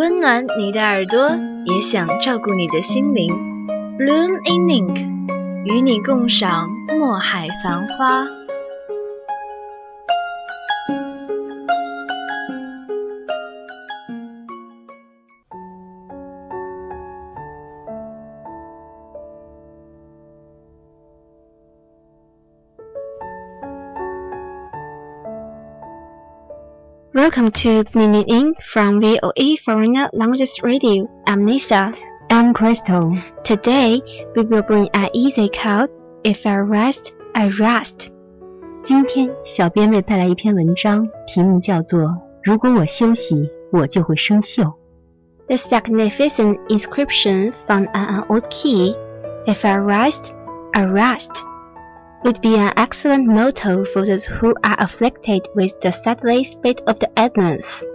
温暖你的耳朵，也想照顾你的心灵。Bloom in Ink，与你共赏墨海繁花。Welcome to Blinking In from VOE Foreigner Languages Radio. I'm Nisa. I'm Crystal. Today we will bring an easy called If I Rest, I Rest. 今天小编为带来一篇文章，题目叫做《如果我休息，我就会生锈》。 The significant inscription found on an old key, If I rest, I rest, would be an excellent motto for those who are afflicted with the sadly spate of the endless.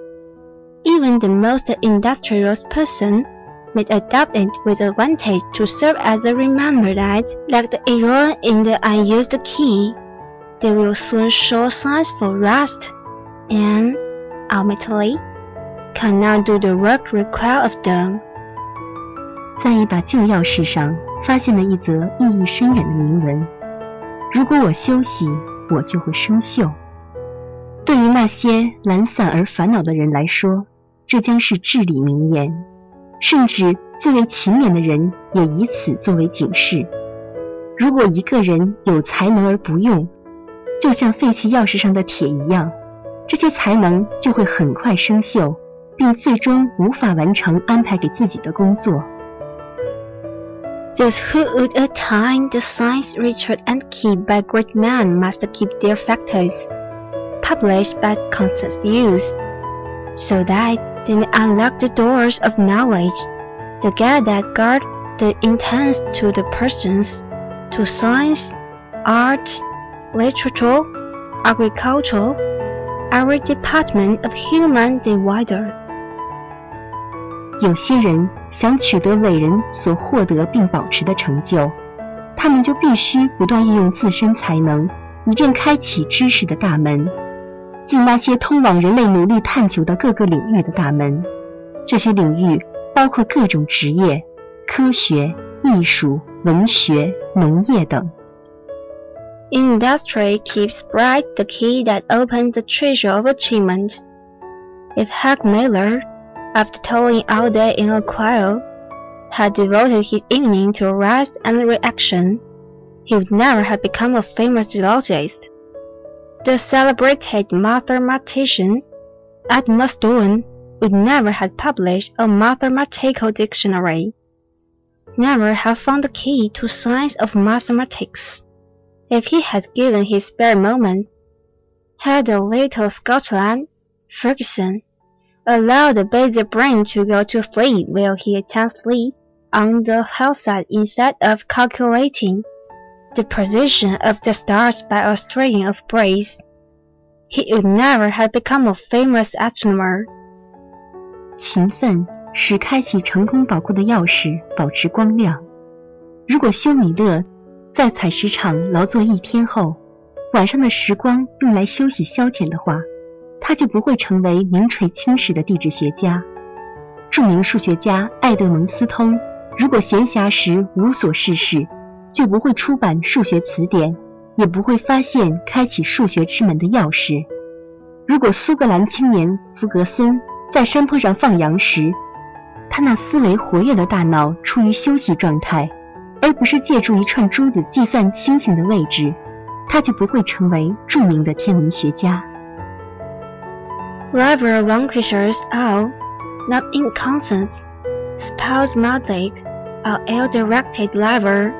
Even the most industrious person may adopt it with advantage to serve as a reminder that, like the error in the unused key, they will soon show signs for rest and, ultimately, cannot do the work required of them. 在一把旧钥匙上发现了一则意义深远的铭文：“ 如果我休息，我就会生锈。”对于那些懒散而烦恼的人来说，这将是至理名言。甚至最为勤勉的人也以此作为警示。如果一个人有才能而不用，就像废弃钥匙上的铁一样，这些才能就会很快生锈，并最终无法完成安排给自己的工作。Those who would attain the signs Richard and keep by great men must keep their factors, published by constant use, so that they may unlock the doors of knowledge, the gate that guard the intents to the persons, to science, art, literature, agriculture, every department of human divider. 有些人想取得伟人所获得并保持的成就，他们就必须不断运用自身才能，以便开启知识的大门，即那些通往人类努力探求的各个领域的大门。这些领域包括各种职业、科学、艺术、文学、农业等。Industry keeps bright the key that opens the treasure of achievement. If Hack Miller, after toiling all day in a choir, had devoted his evening to rest and reaction, he would never have become a famous geologist. The celebrated mathematician Edmund Stone would never have published a mathematical dictionary, never have found the key to science of mathematics if he had given his spare moment, had the little Scotland, Ferguson, allowed the busy brain to go to sleep while he intensely on the hillside instead of calculating the position of the stars by a string of braids, he would never have become a famous astronomer. 勤奋使开启成功宝库的钥匙保持光亮。如果休米勒在采石场劳作一天后，晚上的时光用来休息消遣的话， 他就不会成为名垂青史的地质学家。著名数学家爱德蒙斯通，如果闲暇时无所事事，就不会出版数学词典，也不会发现开启数学之门的钥匙。如果苏格兰青年弗格森在山坡上放羊时，他那思维活跃的大脑处于休息状态，而不是借助一串珠子计算星星的位置，他就不会成为著名的天文学家。Liber vanquishers all, not inconstant, mouthed, or ill-directed liber,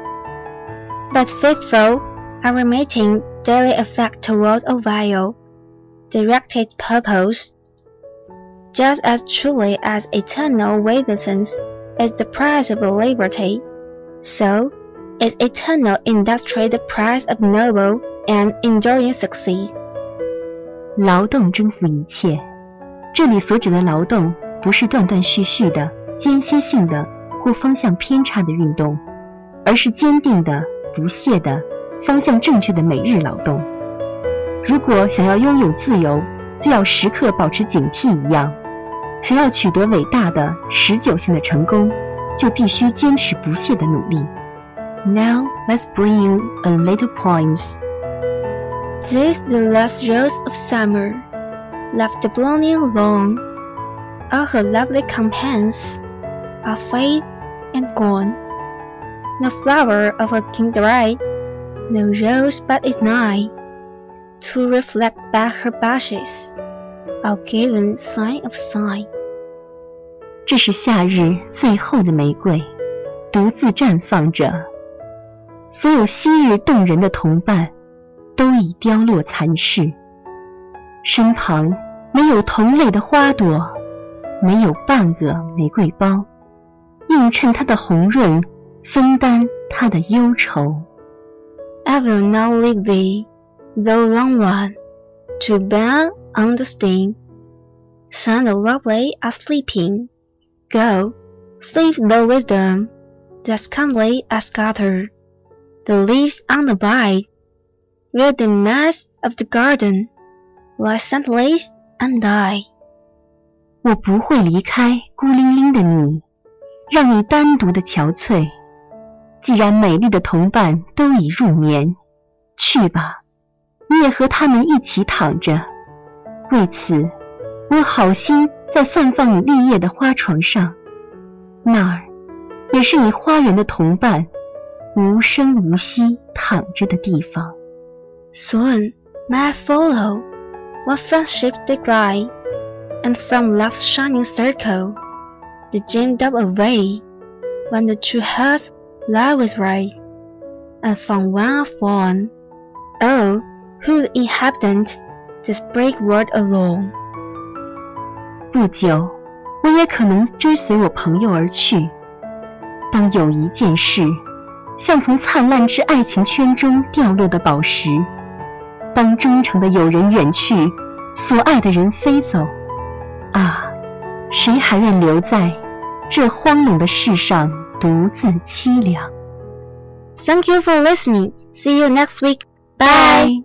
but faithful, unremitting daily effect toward a vile, directed purpose. Just as truly as eternal vigilance is the price of liberty, so is eternal industry the price of noble and enduring success. 劳动征服一切。这里所指的劳动，不是断断续续的、间歇性的或方向偏差的运动，而是坚定的、不懈的、方向正确的每日劳动。如果想要拥有自由，就要时刻保持警惕一样；想要取得伟大的、持久性的成功，就必须坚持不懈的努力。Now let's bring you a little poems. These the last rose of summer, left blooming long. All her lovely companions are fade and gone. No flower of her kindred, no rose but is nigh, to reflect back her blushes, our given sign of sign. 这是夏日最后的玫瑰，独自绽放着。所有昔日动人的同伴。 都已凋落残逝，身旁没有同类的花朵，没有半个玫瑰苞，映衬它的红润，分担它的忧愁。I will not leave thee, thou long one, to burn on the stem, Sun the lovely are sleeping. Go, leave the wisdom that's comely as scattered. The leaves on the vine where the mass of the garden lie senseless and die。我不会离开孤零零的你，让你单独的憔悴。既然美丽的同伴都已入眠，去吧，你也和他们一起躺着。为此，我好心在散放你绿叶的花床上，那儿也是你花园的同伴，无声无息躺着的地方。Soon may I follow what friendship they glide, and from love's shining circle, the gem up away, when the true heart's love is right, and from one of one, oh, who inhabit this break world alone? 不久，我也可能追随我朋友而去。当有一件事，像从灿烂之爱情圈中掉落的宝石。 当忠诚的友人远去，所爱的人飞走，啊，谁还愿留在这荒冷的世上独自凄凉？Thank you for listening. See you next week. Bye.